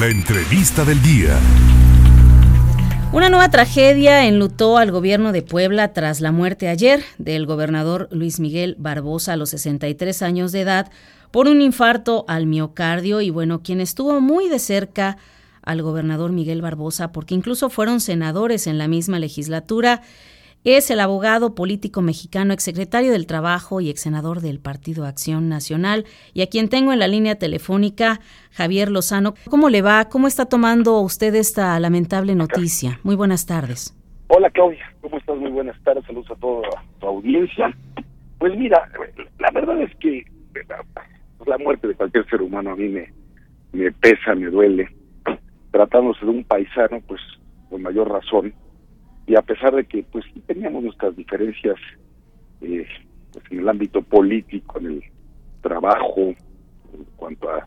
La entrevista del día. Una nueva tragedia enlutó al gobierno de Puebla tras la muerte ayer del gobernador Luis Miguel Barbosa a los 63 años de edad por un infarto al miocardio y bueno, quien estuvo muy de cerca al gobernador Miguel Barbosa porque incluso fueron senadores en la misma legislatura es el abogado político mexicano, exsecretario del Trabajo y exsenador del Partido Acción Nacional, y a quien tengo en la línea telefónica, Javier Lozano. ¿Cómo le va? ¿Cómo está tomando usted esta lamentable noticia? Muy buenas tardes. Hola Claudia, ¿cómo estás? Muy buenas tardes, saludos a toda tu audiencia. Pues mira, la verdad es que la muerte de cualquier ser humano a mí me, me pesa, me duele. Tratándose de un paisano, pues con mayor razón, y a pesar de que pues teníamos nuestras diferencias eh, pues, en el ámbito político, en el trabajo, en cuanto a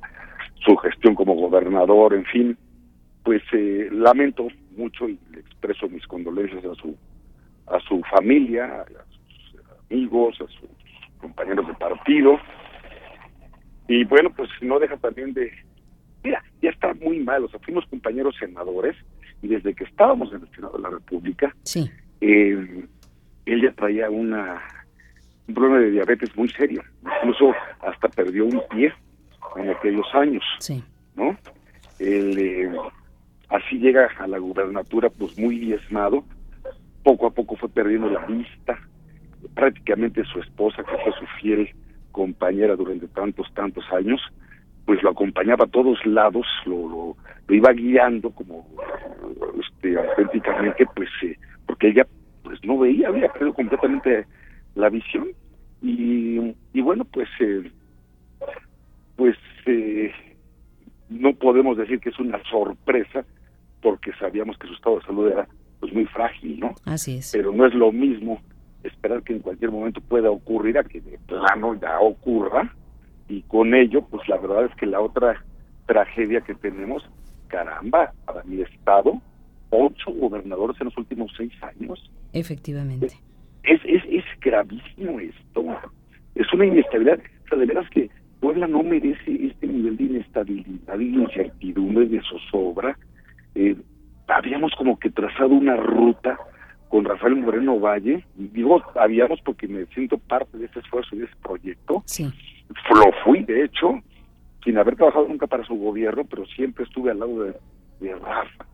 su gestión como gobernador, en fin, pues eh, lamento mucho y le expreso mis condolencias a su a su familia, a sus amigos, a sus compañeros de partido. Y bueno, pues no deja también de... Mira, ya está muy mal, o sea, fuimos compañeros senadores, y desde que estábamos en el Senado de la República, sí. eh, él ya traía una, un problema de diabetes muy serio, incluso hasta perdió un pie en aquellos años, sí. ¿no? Él, eh, así llega a la gubernatura pues muy diezmado, poco a poco fue perdiendo la vista, prácticamente su esposa, que fue su fiel compañera durante tantos, tantos años, pues lo acompañaba a todos lados, lo, lo, lo iba guiando como este, auténticamente, pues eh, porque ella pues no veía, había perdido completamente la visión y, y bueno, pues eh, pues eh, no podemos decir que es una sorpresa porque sabíamos que su estado de salud era pues muy frágil, ¿no? Así es. Pero no es lo mismo esperar que en cualquier momento pueda ocurrir a que de plano ya ocurra y con ello pues la verdad es que la otra tragedia que tenemos caramba para mi estado ocho gobernadores en los últimos seis años. Efectivamente. Es es, es gravísimo esto. Es una inestabilidad. O sea de veras que Puebla no merece este nivel de inestabilidad y incertidumbre de zozobra. Eh, habíamos como que trazado una ruta con Rafael Moreno Valle, digo habíamos porque me siento parte de ese esfuerzo y de ese proyecto, sí. Lo fui de hecho, sin haber trabajado nunca para su gobierno, pero siempre estuve al lado de, de Rafa.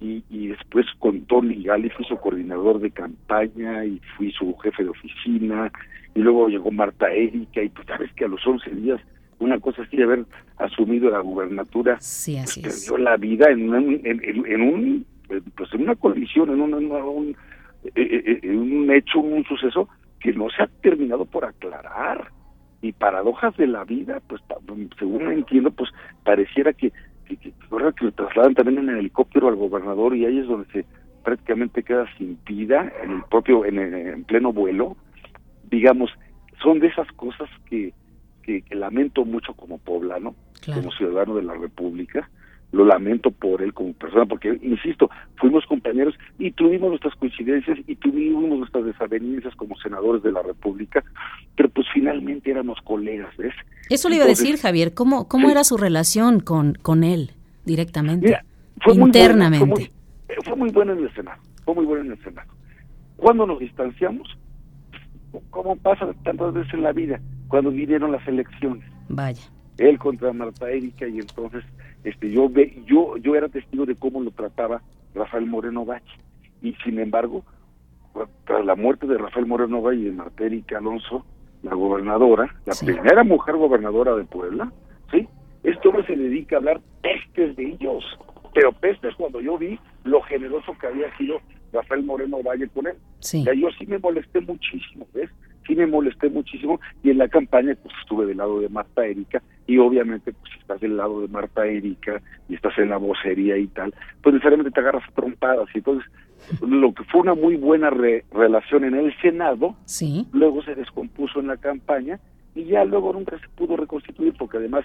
Y, y después con Tony Gali fui su coordinador de campaña y fui su jefe de oficina, y luego llegó Marta Erika, y pues sabes que a los 11 días una cosa así de haber asumido la gubernatura, sí, así pues, es. perdió la vida en, un, en, en, en un pues en una colisión, en un, en un, en un hecho, un suceso que no se ha terminado por aclarar y paradojas de la vida, pues según entiendo, pues pareciera que que, que, que lo trasladan también en el helicóptero al gobernador y ahí es donde se prácticamente queda sin vida en el propio en, el, en pleno vuelo digamos son de esas cosas que, que, que lamento mucho como poblano claro. como ciudadano de la república lo lamento por él como persona, porque, insisto, fuimos compañeros y tuvimos nuestras coincidencias y tuvimos nuestras desavenencias como senadores de la República, pero éramos colegas, ¿ves? Eso le iba Entonces, a decir, Javier, ¿cómo, cómo sí. era su relación con, con él directamente? Mira, fue internamente. Muy buena, fue, muy, fue muy bueno en el Senado, fue muy bueno en el Senado. Cuando nos distanciamos, como pasa tantas veces en la vida, cuando vinieron las elecciones. Vaya. Él contra Marta Erika y entonces este yo ve yo yo era testigo de cómo lo trataba Rafael Moreno Valle y sin embargo tras la muerte de Rafael Moreno Valle y de Marta Erika Alonso la gobernadora la sí. primera mujer gobernadora de Puebla sí esto no se dedica a hablar pestes de ellos pero pestes cuando yo vi lo generoso que había sido Rafael Moreno Valle con él sí. yo sí me molesté muchísimo ves sí me molesté muchísimo y en la campaña pues estuve del lado de Marta Erika y obviamente pues si estás del lado de Marta Erika y estás en la vocería y tal, pues necesariamente te agarras trompadas y entonces lo que fue una muy buena re relación en el Senado, sí. luego se descompuso en la campaña y ya luego nunca se pudo reconstituir porque además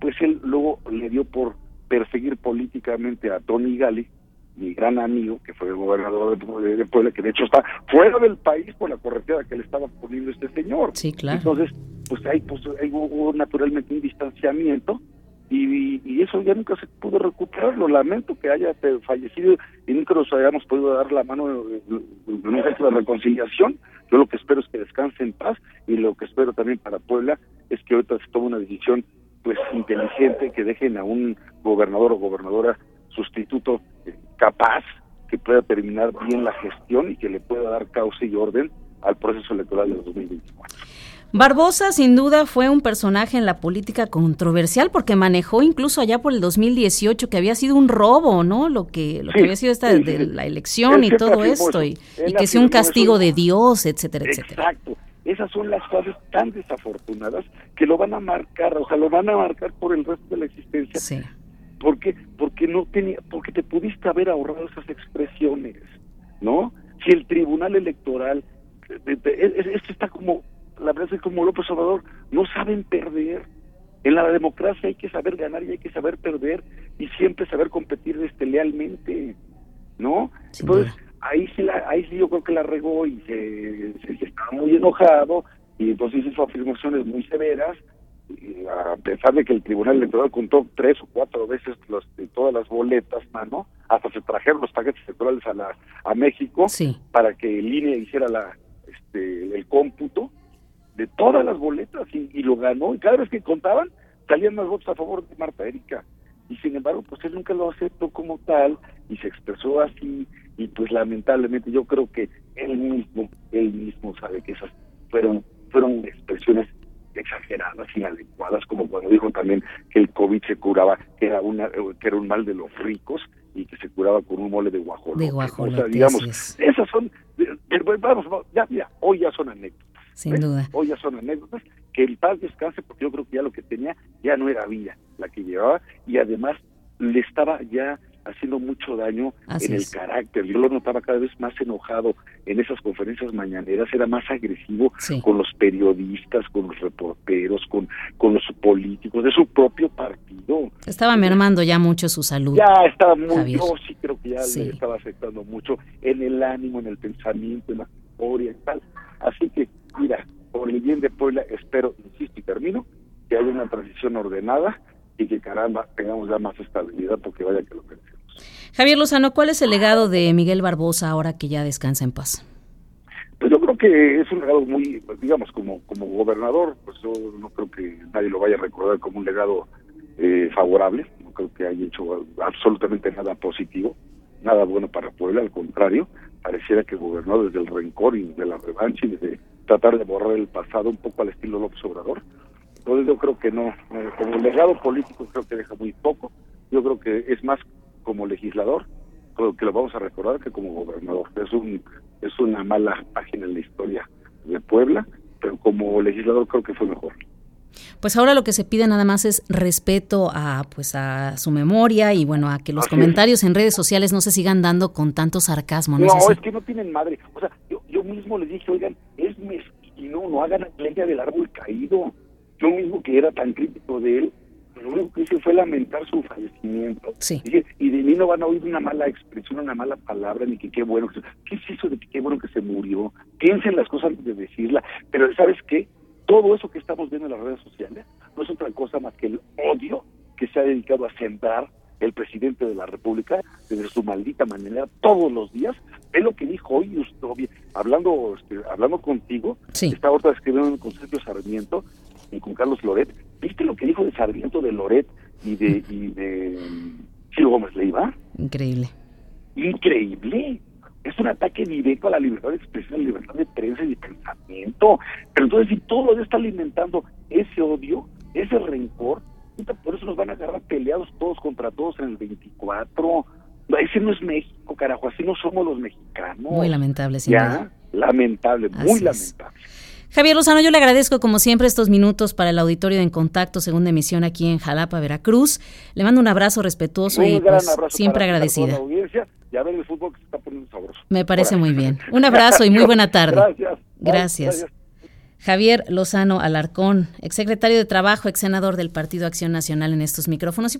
pues él luego le dio por perseguir políticamente a Tony Gali mi gran amigo, que fue el gobernador de, de, Puebla, que de hecho está fuera del país por la correteada que le estaba poniendo este señor. Sí, claro. Entonces, pues ahí, pues, ahí hubo naturalmente un distanciamiento y, eso ya nunca se pudo recuperar. Lo lamento que haya fallecido y nunca nos hayamos podido dar la mano en un gesto de reconciliación. Yo lo que espero es que descanse en paz y lo que espero también para Puebla es que ahorita se tome una decisión pues inteligente, que dejen a un gobernador o gobernadora sustituto eh, capaz que pueda terminar bien la gestión y que le pueda dar causa y orden al proceso electoral de 2024. Barbosa sin duda fue un personaje en la política controversial porque manejó incluso allá por el 2018 que había sido un robo, ¿no? Lo que lo que había sido esta de la elección y todo esto y, que sea un castigo de Dios, etcétera, etcétera. Exacto. Esas son las fases tan desafortunadas que lo van a marcar, o sea, lo van a marcar por el resto de la existencia. Sí. ¿Por qué? Porque no tenía, porque te pudiste haber ahorrado esas expresiones, ¿no? Si el Tribunal Electoral, esto está como la verdad es que como López Obrador no saben perder. En la democracia hay que saber ganar y hay que saber perder y siempre saber competir este, lealmente, ¿no? entonces, ahí sí, la, ahí sí yo creo que la regó y se, se, estaba muy enojado y entonces hizo afirmaciones muy severas a pesar de que el Tribunal Electoral contó tres o cuatro veces los, todas las boletas, mano, hasta se trajeron los paquetes electorales a la a México para que el INE hiciera la este el cómputo todas las boletas y, lo ganó. Y cada vez que contaban salían más votos a favor de Marta Erika. Y sin embargo pues él nunca lo aceptó como tal y se expresó así. Y pues lamentablemente yo creo que él mismo él mismo sabe que esas fueron fueron expresiones exageradas inadecuadas como cuando dijo también que el covid se curaba que era una que era un mal de los ricos y que se curaba con un mole de guajolote, de guajolote o sea digamos esas son vamos ya ya hoy ya son anécdotas sin duda. Hoy ya son anécdotas, que el paz descanse porque yo creo que ya lo que tenía ya no era vida la que llevaba y además le estaba ya haciendo mucho daño en el carácter. Yo lo notaba cada vez más enojado en esas conferencias mañaneras, era más agresivo con los periodistas, con los reporteros, con, con los políticos de su propio partido. Estaba mermando ya mucho su salud. Ya estaba muy, yo sí creo que ya le estaba afectando mucho en el ánimo, en el pensamiento, en la memoria y tal. Así que mira, por el bien de Puebla, espero, insisto y termino, que haya una transición ordenada y que caramba, tengamos ya más estabilidad porque vaya que lo pensemos. Javier Lozano, ¿cuál es el legado de Miguel Barbosa ahora que ya descansa en paz? Pues yo creo que es un legado muy, digamos, como, como gobernador, pues yo no creo que nadie lo vaya a recordar como un legado eh, favorable, no creo que haya hecho absolutamente nada positivo, nada bueno para Puebla, al contrario, pareciera que gobernó desde el rencor y de la revancha y desde tratar de borrar el pasado un poco al estilo López Obrador. Entonces yo creo que no, como legado político creo que deja muy poco, yo creo que es más como legislador, creo que lo vamos a recordar que como gobernador. Es un es una mala página en la historia de Puebla, pero como legislador creo que fue mejor. Pues ahora lo que se pide nada más es respeto a pues a su memoria y bueno, a que los comentarios en redes sociales no se sigan dando con tanto sarcasmo. No, es, que no tienen madre. O sea, yo, yo mismo les dije, oigan, es mezquino, no hagan leña del árbol caído. Yo mismo que era tan crítico de él, lo único que hice fue lamentar su fallecimiento. Sí. y de mí no van a oír una mala expresión, una mala palabra, ni que qué bueno. Que ¿Qué es eso de que qué bueno que se murió? Piensen las cosas antes de decirla. Pero ¿sabes qué? Todo eso que estamos viendo en las redes sociales no es otra cosa más que el odio que se ha dedicado a sembrar el presidente de la República desde su maldita manera todos los días. Es lo que dijo hoy, usted, hablando este, hablando contigo, está ahorita escribiendo con Sergio Sarmiento y con Carlos Loret. ¿Viste lo que dijo de Sarmiento, de Loret y de, y de Ciro Gómez Leiva? Increíble. Increíble. Es un ataque directo a la libertad de expresión, a la libertad de prensa y de pensamiento. Pero entonces, si todo está alimentando ese odio, ese rencor, por eso nos van a agarrar peleados todos contra todos en el 24. Ese no es México, carajo, así no somos los mexicanos. Muy lamentable, sí. Ya, lamentable, muy lamentable. Javier Lozano, yo le agradezco como siempre estos minutos para el auditorio de En Contacto, segunda emisión aquí en Jalapa, Veracruz. Le mando un abrazo respetuoso y pues, siempre agradecida. audiencia y a ver el fútbol que se está poniendo sabroso. Me parece muy bien. Un abrazo y muy buena tarde. Gracias. Gracias. Javier Lozano Alarcón, exsecretario de Trabajo, ex senador del Partido Acción Nacional en estos micrófonos.